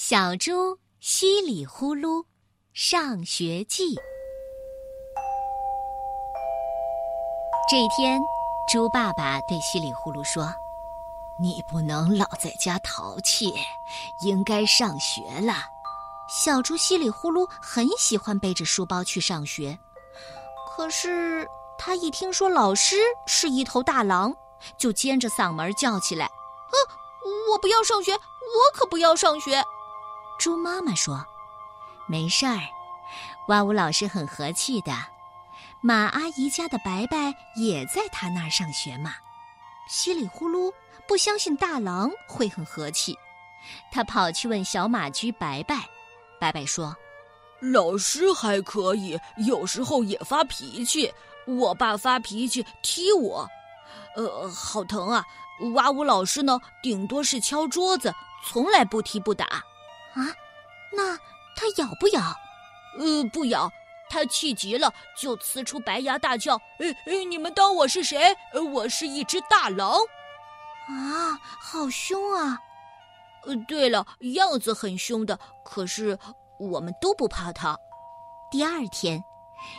小猪稀里呼噜上学记。这一天，猪爸爸对稀里呼噜说：“你不能老在家淘气，应该上学了。”小猪稀里呼噜很喜欢背着书包去上学，可是他一听说老师是一头大狼，就尖着嗓门叫起来：“啊，我不要上学！我可不要上学！”猪妈妈说：“没事儿，哇呜老师很和气的。马阿姨家的白白也在他那儿上学嘛。”稀里呼噜不相信大狼会很和气，他跑去问小马驹白白。白白说：“老师还可以，有时候也发脾气。我爸发脾气踢我，呃，好疼啊！哇呜老师呢，顶多是敲桌子，从来不踢不打。”啊，那它咬不咬？呃，不咬。它气急了，就呲出白牙大叫：“哎哎，你们当我是谁？我是一只大狼！”啊，好凶啊！呃，对了，样子很凶的，可是我们都不怕它。第二天，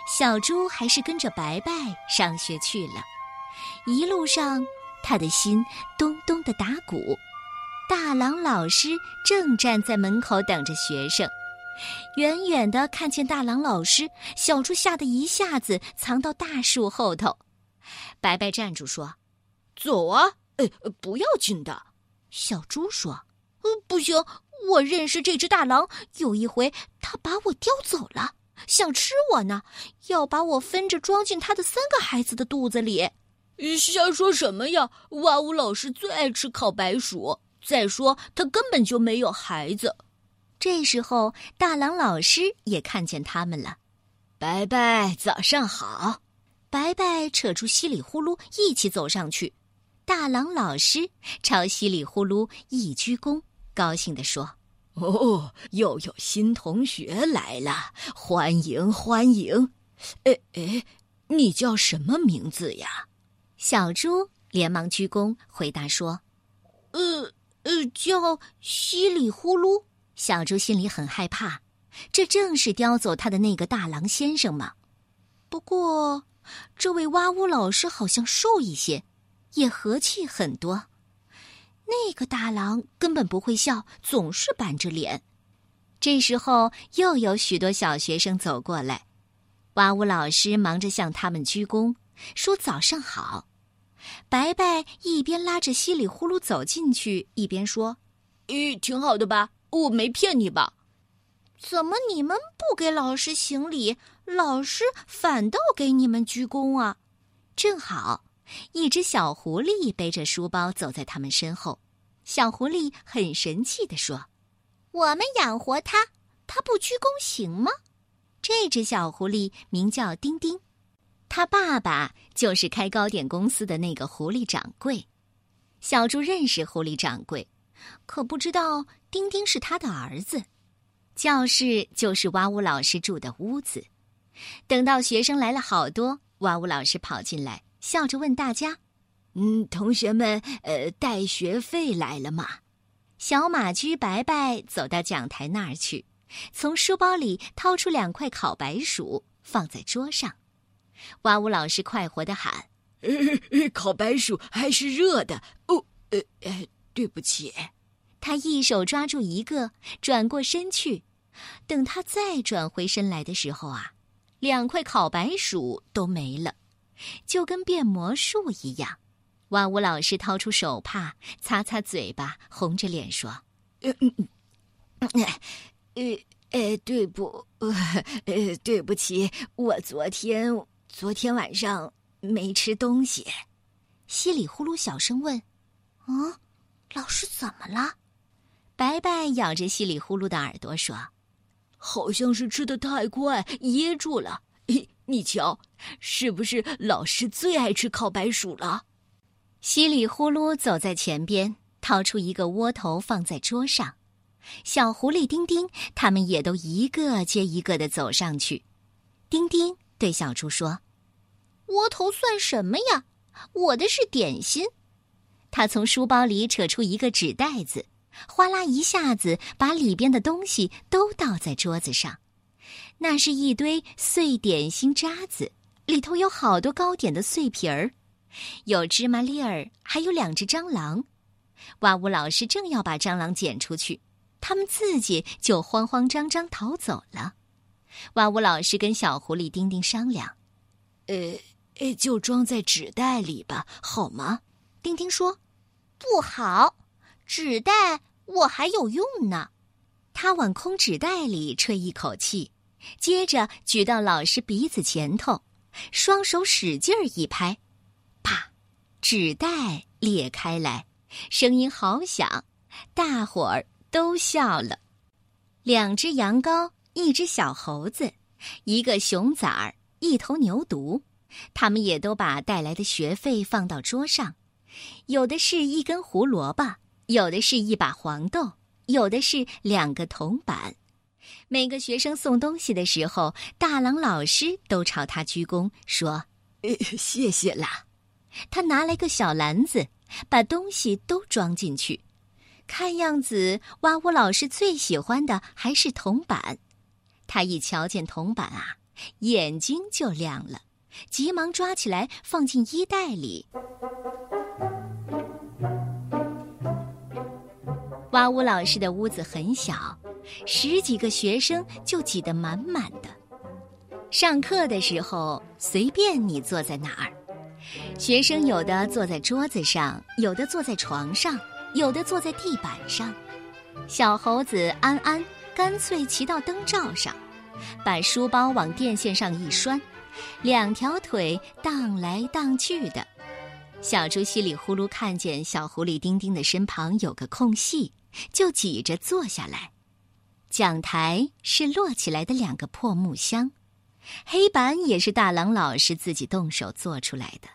小猪还是跟着白白上学去了。一路上，他的心咚咚的打鼓。大狼老师正站在门口等着学生，远远的看见大狼老师，小猪吓得一下子藏到大树后头。白白站住说：“走啊，哎，不要紧的。”小猪说：“呃，不行，我认识这只大狼，有一回它把我叼走了，想吃我呢，要把我分着装进他的三个孩子的肚子里。”瞎说什么呀！哇呜老师最爱吃烤白薯。再说，他根本就没有孩子。这时候，大狼老师也看见他们了。白白，早上好！白白扯住稀里呼噜，一起走上去。大狼老师朝稀里呼噜一鞠躬，高兴地说：“哦，又有新同学来了，欢迎欢迎！哎哎，你叫什么名字呀？”小猪连忙鞠躬回答说：“呃。”呃，叫稀里呼噜。小猪心里很害怕，这正是叼走他的那个大狼先生嘛。不过，这位哇呜老师好像瘦一些，也和气很多。那个大狼根本不会笑，总是板着脸。这时候，又有许多小学生走过来，哇呜老师忙着向他们鞠躬，说：“早上好。”白白一边拉着稀里呼噜走进去，一边说：“咦，挺好的吧？我没骗你吧？怎么你们不给老师行礼，老师反倒给你们鞠躬啊？”正好，一只小狐狸背着书包走在他们身后。小狐狸很神气地说：“我们养活它，它不鞠躬行吗？”这只小狐狸名叫丁丁。他爸爸就是开糕点公司的那个狐狸掌柜，小猪认识狐狸掌柜，可不知道丁丁是他的儿子。教室就是哇呜老师住的屋子。等到学生来了好多，哇呜老师跑进来，笑着问大家：“嗯，同学们，呃，带学费来了吗？”小马驹白白走到讲台那儿去，从书包里掏出两块烤白薯，放在桌上。哇呜老师快活的喊：“烤白薯还是热的哦，呃呃，对不起。”他一手抓住一个，转过身去。等他再转回身来的时候啊，两块烤白薯都没了，就跟变魔术一样。哇呜老师掏出手帕擦擦嘴巴，红着脸说：“呃，呃，呃，对不，呃，对不起，我昨天。”昨天晚上没吃东西，稀里呼噜小声问：“啊，老师怎么了？”白白咬着稀里呼噜的耳朵说：“好像是吃的太快噎住了。你瞧，是不是老师最爱吃烤白薯了？”稀里呼噜走在前边，掏出一个窝头放在桌上。小狐狸丁丁他们也都一个接一个的走上去。丁丁。对小猪说：“窝头算什么呀？我的是点心。”他从书包里扯出一个纸袋子，哗啦一下子把里边的东西都倒在桌子上。那是一堆碎点心渣子，里头有好多糕点的碎皮儿，有芝麻粒儿，还有两只蟑螂。哇呜老师正要把蟑螂捡出去，他们自己就慌慌张张逃走了。哇呜老师跟小狐狸丁丁商量：“呃，呃就装在纸袋里吧，好吗？”丁丁说：“不好，纸袋我还有用呢。”他往空纸袋里吹一口气，接着举到老师鼻子前头，双手使劲儿一拍，啪，纸袋裂开来。声音好响，大伙儿都笑了。两只羊羔，一只小猴子，一个熊崽儿，一头牛犊，他们也都把带来的学费放到桌上。有的是一根胡萝卜，有的是一把黄豆，有的是两个铜板。每个学生送东西的时候，大郎老师都朝他鞠躬，说：“谢谢啦。”他拿来个小篮子。把东西都装进去，看样子哇呜老师最喜欢的还是铜板。他一瞧见铜板啊，眼睛就亮了，急忙抓起来放进衣袋里。哇呜老师的屋子很小，十几个学生就挤得满满的。上课的时候，随便你坐在哪儿。学生有的坐在桌子上，有的坐在床上，有的坐在地板上。小猴子安安干脆骑到灯罩上，把书包往电线上一拴，两条腿荡来荡去的。小猪稀里呼噜看见小狐狸丁丁的身旁有个空隙，就挤着坐下来。讲台是摞起来的两个破木箱，黑板也是大郎老师自己动手做出来的。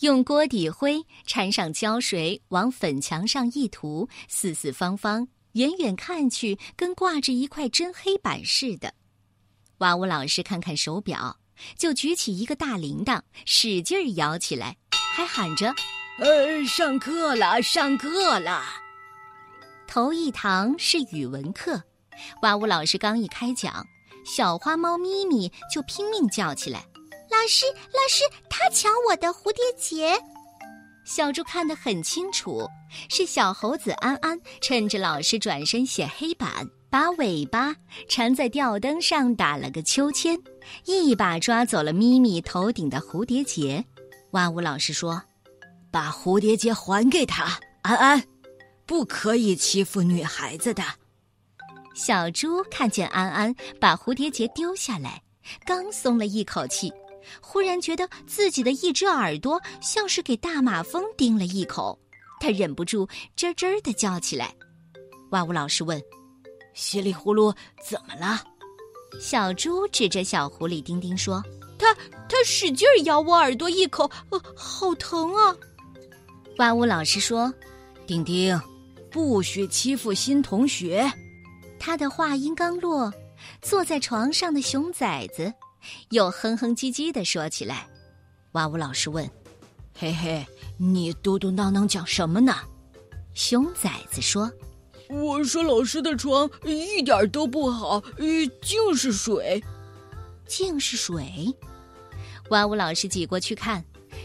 用锅底灰掺上胶水，往粉墙上一涂，四四方方，远远看去跟挂着一块真黑板似的。哇呜老师看看手表，就举起一个大铃铛，使劲摇起来，还喊着：“呃，上课了，上课了！”头一堂是语文课，哇呜老师刚一开讲，小花猫咪咪就拼命叫起来。老师，老师，他抢我的蝴蝶结！小猪看得很清楚，是小猴子安安趁着老师转身写黑板，把尾巴缠在吊灯上打了个秋千，一把抓走了咪咪头顶的蝴蝶结。哇呜老师说：“把蝴蝶结还给他，安安，不可以欺负女孩子的。”小猪看见安安把蝴蝶结丢下来，刚松了一口气。忽然觉得自己的一只耳朵像是给大马蜂叮了一口，他忍不住吱吱的叫起来。哇呜老师问：“稀里呼噜怎么了？”小猪指着小狐狸丁丁说：“他他使劲咬我耳朵一口，呃，好疼啊！”哇呜老师说：“丁丁，不许欺负新同学。”他的话音刚落，坐在床上的熊崽子。又哼哼唧唧的说起来，哇呜老师问：“嘿嘿，你嘟嘟囔囔讲什么呢？”熊崽子说：“我说老师的床一点都不好，呃净是水，净是水。”哇呜老师挤过去看，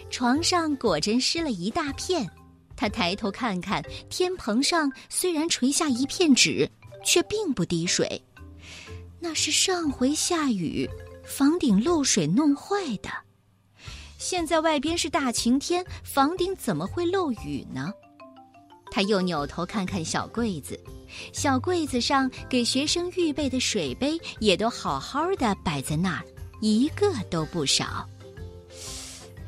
床上果真湿了一大片。他抬头看看天棚上，虽然垂下一片纸，却并不滴水，那是上回下雨。房顶漏水弄坏的，现在外边是大晴天，房顶怎么会漏雨呢？他又扭头看看小柜子，小柜子上给学生预备的水杯也都好好的摆在那儿，一个都不少。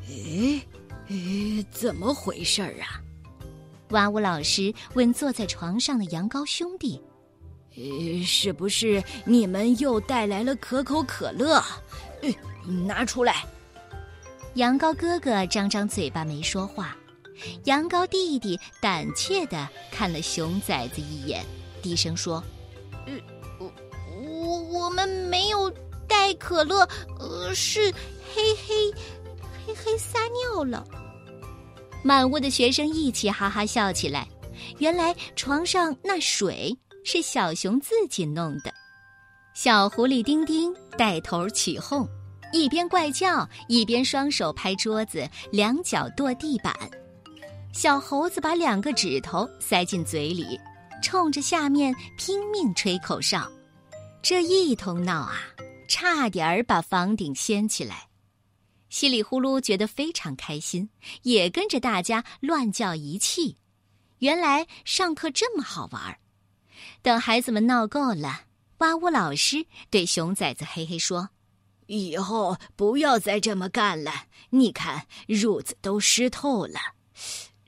诶，诶，怎么回事儿啊？哇呜老师问坐在床上的羊羔兄弟。呃，是不是你们又带来了可口可乐？呃，拿出来。羊羔哥哥张张嘴巴没说话，羊羔弟弟胆怯的看了熊崽子一眼，低声说：“呃，我我我们没有带可乐，呃，是嘿嘿嘿嘿撒尿了。”满屋的学生一起哈哈笑起来。原来床上那水是小熊自己弄的。小狐狸丁丁带头起哄，一边怪叫，一边双手拍桌子，两脚跺地板。小猴子把两个指头塞进嘴里，冲着下面拼命吹口哨。这一通闹啊，差点儿把房顶掀起来。稀里呼噜觉得非常开心，也跟着大家乱叫一气。原来上课这么好玩儿。等孩子们闹够了，哇呜老师对熊崽子嘿嘿说：“以后不要再这么干了。你看褥子都湿透了。”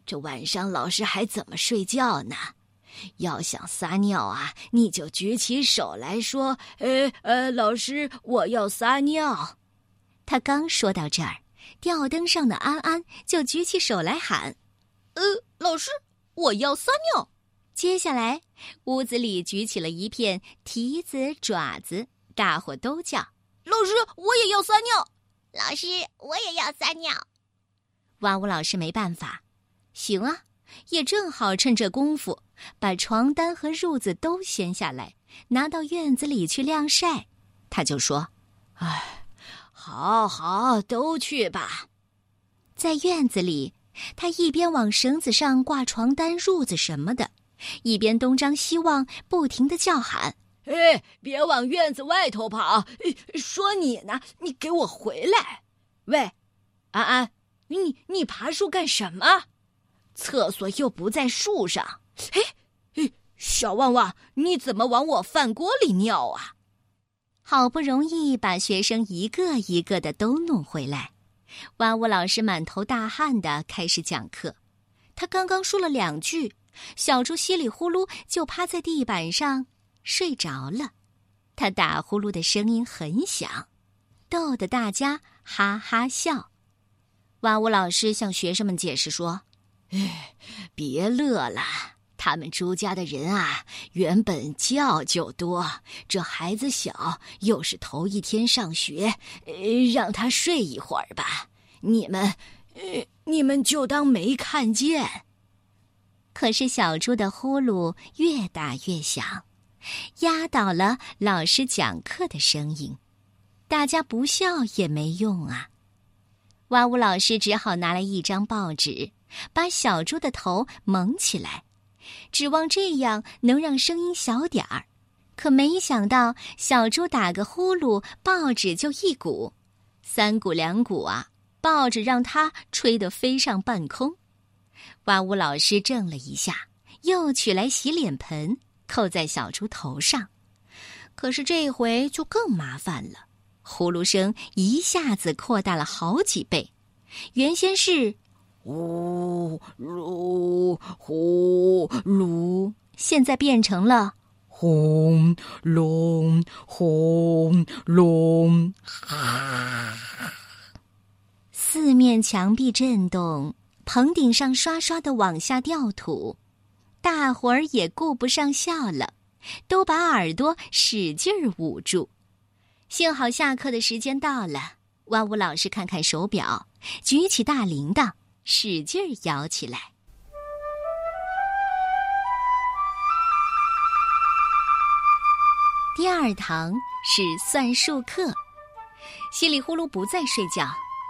这晚上老师还怎么睡觉呢？要想撒尿啊，你就举起手来说：“呃呃，老师，我要撒尿。”他刚说到这儿，吊灯上的安安就举起手来喊：“呃，老师，我要撒尿。”接下来，屋子里举起了一片蹄子爪子，大伙都叫：“老师，我也要撒尿！”老师，我也要撒尿！哇呜老师没办法。行啊，也正好趁这功夫，把床单和褥子都掀下来，拿到院子里去晾晒。他就说：“哎，好好，都去吧。”在院子里，他一边往绳子上挂床单、褥子什么的，一边东张西望，不停的叫喊：“哎，别往院子外头跑！说你呢，你给我回来！喂，安安，你你爬树干什么？”厕所又不在树上，哎，哎，小旺旺，你怎么往我饭锅里尿啊？好不容易把学生一个一个的都弄回来，哇呜老师满头大汗的开始讲课。他刚刚说了两句，小猪稀里呼噜就趴在地板上睡着了。他打呼噜的声音很响，逗得大家哈哈笑。哇呜老师向学生们解释说。哎，别乐了！他们朱家的人啊，原本觉就多，这孩子小，又是头一天上学，呃让他睡一会儿吧。你们，呃，你们就当没看见。可是小猪的呼噜越打越响，压倒了老师讲课的声音。大家不笑也没用啊！哇呜老师只好拿来一张报纸。把小猪的头蒙起来，指望这样能让声音小点儿。可没想到，小猪打个呼噜，报纸就一鼓，三鼓两鼓啊，报纸让它吹得飞上半空。哇呜老师怔了一下，又取来洗脸盆，扣在小猪头上。可是这回就更麻烦了，呼噜声一下子扩大了好几倍，原先是。呜噜呼噜，现在变成了轰隆轰隆。四面墙壁震动，棚顶上刷刷的往下掉土，大伙儿也顾不上笑了，都把耳朵使劲儿捂住。幸好下课的时间到了，万物老师看看手表，举起大铃铛。使劲儿摇起来。第二堂是算术课，稀里呼噜不再睡觉。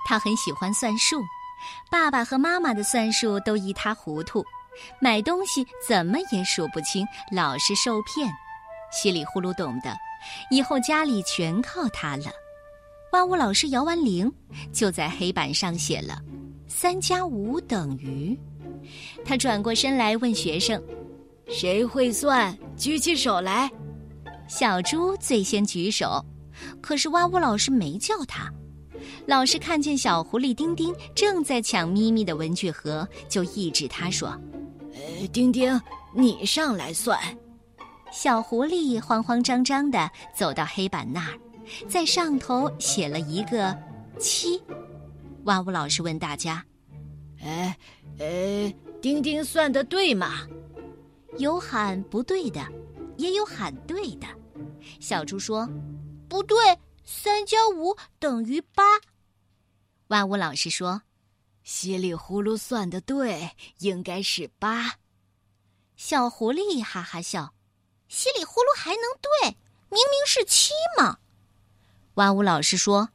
他很喜欢算术，爸爸和妈妈的算术都一塌糊涂，买东西怎么也数不清，老是受骗。稀里糊涂懂得，以后家里全靠他了。万物老师摇完铃，就在黑板上写了。三加五等于，他转过身来问学生：“谁会算？举起手来。”小猪最先举手，可是哇呜老师没叫他。老师看见小狐狸丁丁正在抢咪咪的文具盒，就抑制他说：“呃，丁丁，你上来算。”小狐狸慌慌张张地走到黑板那儿，在上头写了一个七。哇呜老师问大家：“哎，呃，丁丁算的对吗？”有喊不对的，也有喊对的。小猪说：“不对，三加五等于八。”哇呜老师说：“稀里呼噜算的对，应该是八。”小狐狸哈哈笑：“稀里呼噜还能对？明明是七嘛！”万物老师说：“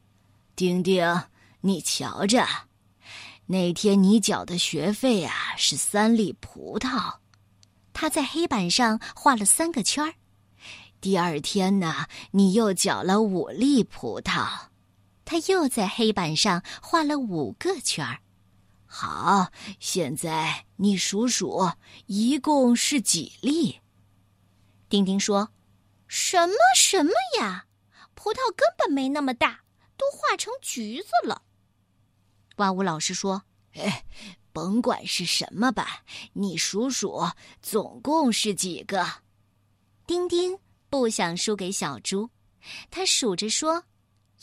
丁丁，你瞧着，那天你缴的学费啊是三粒葡萄。”他在黑板上画了三个圈儿。第二天呢，你又缴了五粒葡萄。他又在黑板上画了五个圈儿。好，现在你数数，一共是几粒？丁丁说：“什么什么呀？葡萄根本没那么大，都化成橘子了。”哇呜老师说：“哎，甭管是什么吧，你数数，总共是几个？”丁丁不想输给小猪，他数着说：“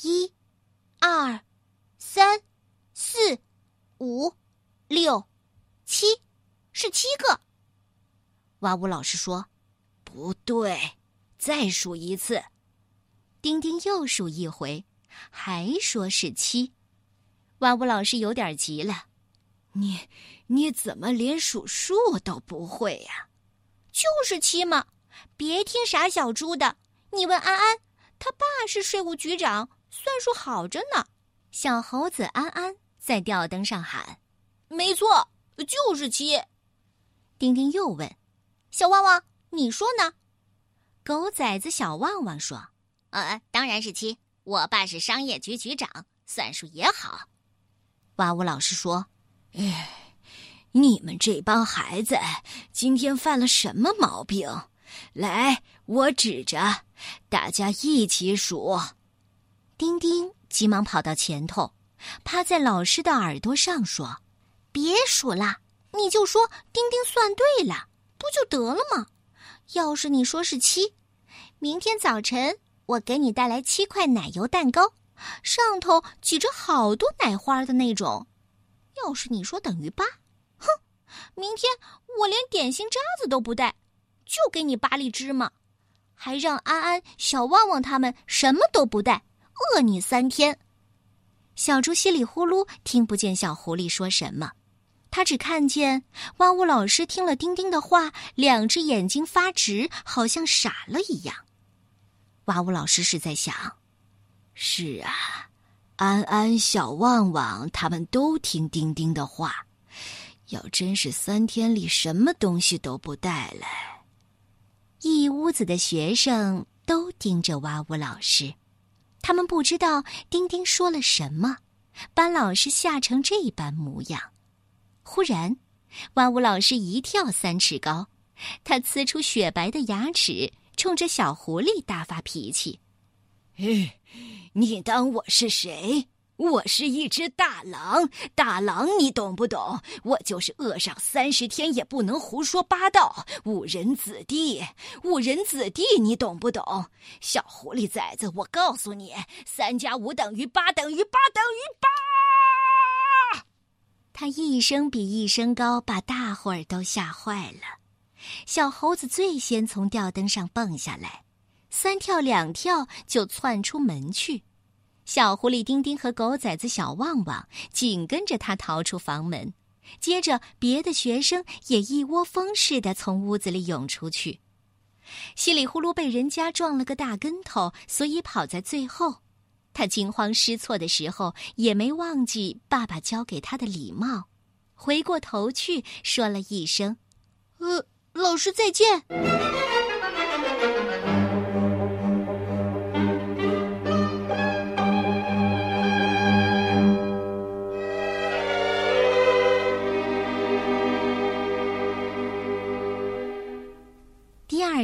一、二、三、四、五。”六，七，是七个。哇呜老师说：“不对，再数一次。”丁丁又数一回，还说是七。哇呜老师有点急了：“你你怎么连数数都不会呀？”“就是七嘛！别听傻小猪的。你问安安，他爸是税务局长，算术好着呢。”小猴子安安在吊灯上喊。没错，就是七。丁丁又问：“小旺旺，你说呢？”狗崽子小旺旺说：“呃，当然是七。我爸是商业局局长，算术也好。”哇呜老师说：“哎，你们这帮孩子今天犯了什么毛病？来，我指着，大家一起数。”丁丁急忙跑到前头，趴在老师的耳朵上说。别数了，你就说丁丁算对了，不就得了吗？要是你说是七，明天早晨我给你带来七块奶油蛋糕，上头挤着好多奶花的那种。要是你说等于八，哼，明天我连点心渣子都不带，就给你八粒芝麻，还让安安、小旺旺他们什么都不带，饿你三天。小猪稀里呼噜听不见小狐狸说什么。他只看见哇呜老师听了丁丁的话，两只眼睛发直，好像傻了一样。哇呜老师是在想：是啊，安安、小旺旺他们都听丁丁的话，要真是三天里什么东西都不带来，一屋子的学生都盯着哇呜老师，他们不知道丁丁说了什么，把老师吓成这般模样。忽然，哇呜老师一跳三尺高，他呲出雪白的牙齿，冲着小狐狸大发脾气：“嘿，你当我是谁？我是一只大狼，大狼你懂不懂？我就是饿上三十天也不能胡说八道，误人子弟，误人子弟，你懂不懂？小狐狸崽子，我告诉你，三加五等于八，等于八，等于八。”他一声比一声高，把大伙儿都吓坏了。小猴子最先从吊灯上蹦下来，三跳两跳就窜出门去。小狐狸丁丁和狗崽子小旺旺紧跟着他逃出房门。接着，别的学生也一窝蜂似的从屋子里涌出去。稀里呼噜被人家撞了个大跟头，所以跑在最后。他惊慌失措的时候，也没忘记爸爸教给他的礼貌，回过头去说了一声：“呃，老师再见。”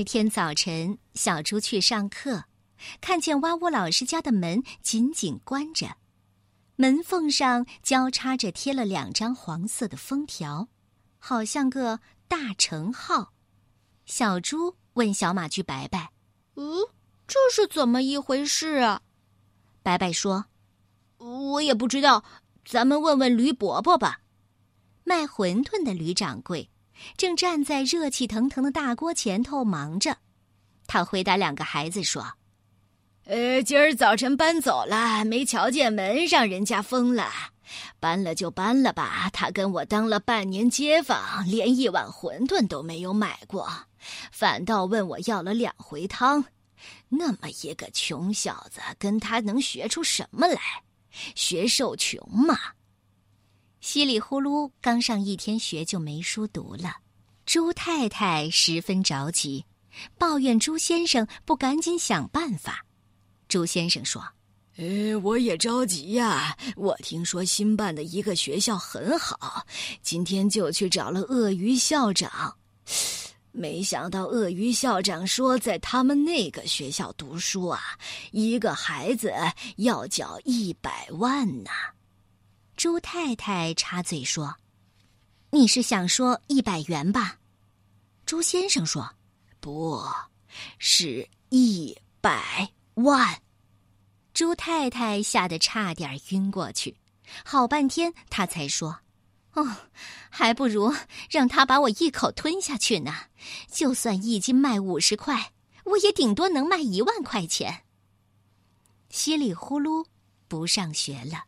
天早晨，小猪去上课。看见哇呜老师家的门紧紧关着，门缝上交叉着贴了两张黄色的封条，好像个大乘号。小猪问小马驹白白：“嗯，这是怎么一回事啊？”白白说：“我也不知道，咱们问问驴伯伯吧。”卖馄饨的驴掌柜正站在热气腾腾的大锅前头忙着，他回答两个孩子说。呃，今儿早晨搬走了，没瞧见门让人家封了。搬了就搬了吧。他跟我当了半年街坊，连一碗馄饨都没有买过，反倒问我要了两回汤。那么一个穷小子，跟他能学出什么来？学受穷嘛。稀里呼噜刚上一天学就没书读了，朱太太十分着急，抱怨朱先生不赶紧想办法。朱先生说。呃，我也着急呀！我听说新办的一个学校很好，今天就去找了鳄鱼校长。没想到鳄鱼校长说，在他们那个学校读书啊，一个孩子要缴一百万呢。朱太太插嘴说：“你是想说一百元吧？”朱先生说：“不是一百万。”朱太太吓得差点晕过去，好半天她才说：“哦，还不如让他把我一口吞下去呢。就算一斤卖五十块，我也顶多能卖一万块钱。”稀里呼噜不上学了，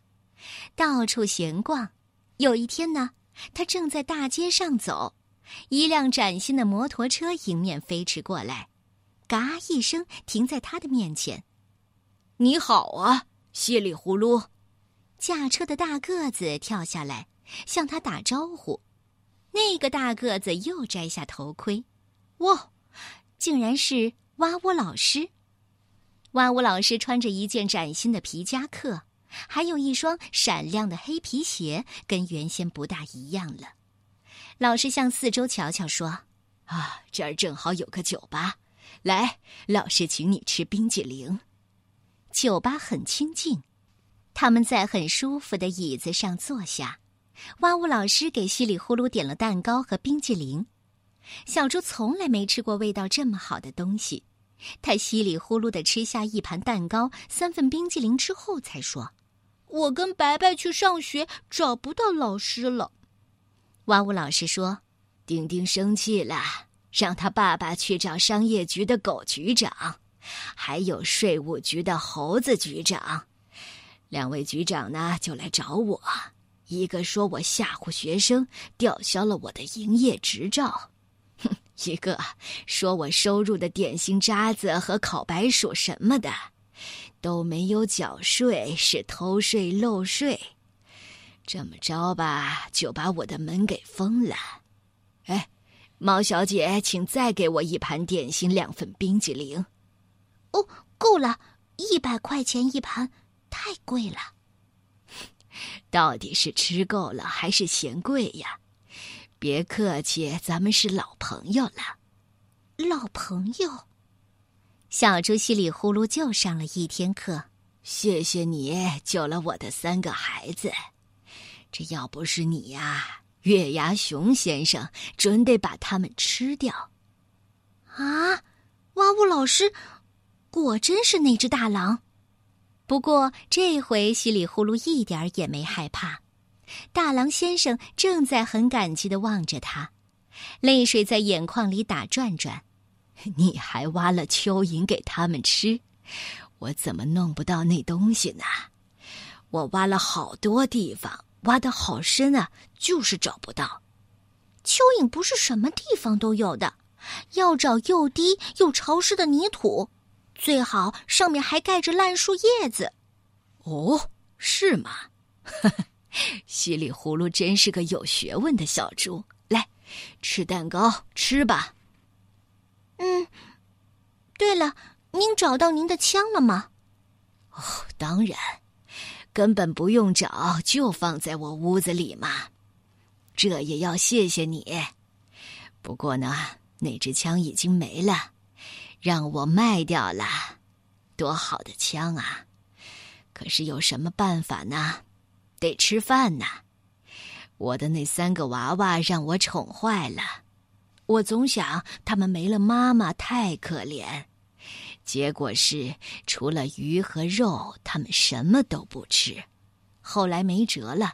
到处闲逛。有一天呢，他正在大街上走，一辆崭新的摩托车迎面飞驰过来，嘎一声停在他的面前。你好啊，稀里呼噜！驾车的大个子跳下来，向他打招呼。那个大个子又摘下头盔，哇，竟然是哇呜老师！哇呜老师穿着一件崭新的皮夹克，还有一双闪亮的黑皮鞋，跟原先不大一样了。老师向四周瞧瞧，说：“啊，这儿正好有个酒吧，来，老师请你吃冰激凌。”酒吧很清静，他们在很舒服的椅子上坐下。哇呜老师给稀里呼噜点了蛋糕和冰激凌。小猪从来没吃过味道这么好的东西，他稀里呼噜的吃下一盘蛋糕、三份冰激凌之后，才说：“我跟白白去上学，找不到老师了。”哇呜老师说：“丁丁生气了，让他爸爸去找商业局的狗局长。”还有税务局的猴子局长，两位局长呢就来找我，一个说我吓唬学生，吊销了我的营业执照；哼，一个说我收入的点心渣子和烤白薯什么的都没有缴税，是偷税漏税。这么着吧，就把我的门给封了。哎，猫小姐，请再给我一盘点心，两份冰激凌。哦，够了，一百块钱一盘，太贵了。到底是吃够了还是嫌贵呀？别客气，咱们是老朋友了。老朋友，小猪稀里呼噜就上了一天课。谢谢你救了我的三个孩子，这要不是你呀，月牙熊先生准得把他们吃掉。啊，哇呜老师。果真是那只大狼，不过这回稀里呼噜一点也没害怕。大狼先生正在很感激的望着他，泪水在眼眶里打转转。你还挖了蚯蚓给他们吃，我怎么弄不到那东西呢？我挖了好多地方，挖的好深啊，就是找不到。蚯蚓不是什么地方都有的，要找又低又潮湿的泥土。最好上面还盖着烂树叶子，哦，是吗？稀里呼噜真是个有学问的小猪。来，吃蛋糕，吃吧。嗯，对了，您找到您的枪了吗？哦，当然，根本不用找，就放在我屋子里嘛。这也要谢谢你。不过呢，那支枪已经没了。让我卖掉了，多好的枪啊！可是有什么办法呢？得吃饭呐。我的那三个娃娃让我宠坏了，我总想他们没了妈妈太可怜。结果是除了鱼和肉，他们什么都不吃。后来没辙了，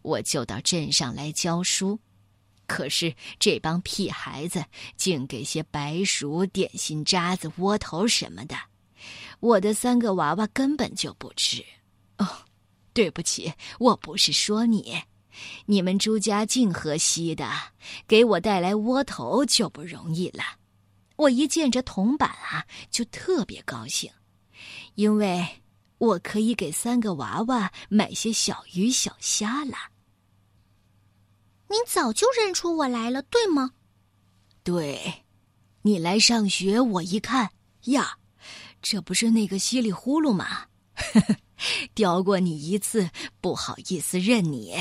我就到镇上来教书。可是这帮屁孩子竟给些白薯、点心渣子、窝头什么的，我的三个娃娃根本就不吃。哦，对不起，我不是说你。你们朱家净河西的，给我带来窝头就不容易了。我一见这铜板啊，就特别高兴，因为我可以给三个娃娃买些小鱼小虾了。您早就认出我来了，对吗？对，你来上学，我一看呀，这不是那个稀里呼噜吗？呵呵，刁过你一次，不好意思认你。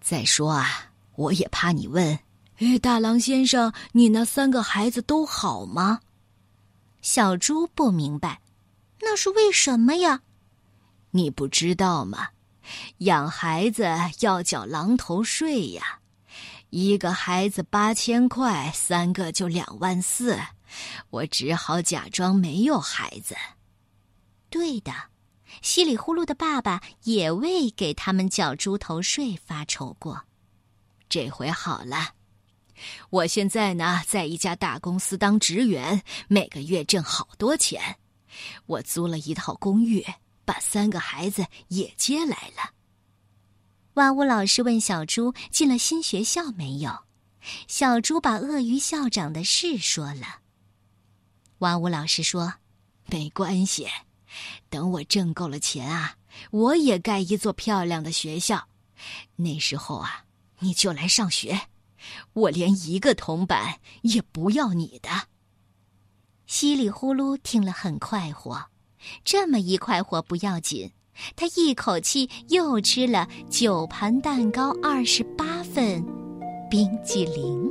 再说啊，我也怕你问，大郎先生，你那三个孩子都好吗？小猪不明白，那是为什么呀？你不知道吗？养孩子要缴狼头税呀，一个孩子八千块，三个就两万四，我只好假装没有孩子。对的。稀里呼噜的爸爸也为给他们缴猪头税发愁过，这回好了，我现在呢在一家大公司当职员，每个月挣好多钱。我租了一套公寓，把三个孩子也接来了。哇呜老师问小猪进了新学校没有？小猪把鳄鱼校长的事说了。哇呜老师说：“没关系。”等我挣够了钱啊，我也盖一座漂亮的学校。那时候啊，你就来上学，我连一个铜板也不要你的。稀里呼噜听了很快活，这么一快活不要紧，他一口气又吃了九盘蛋糕、二十八份冰激凌。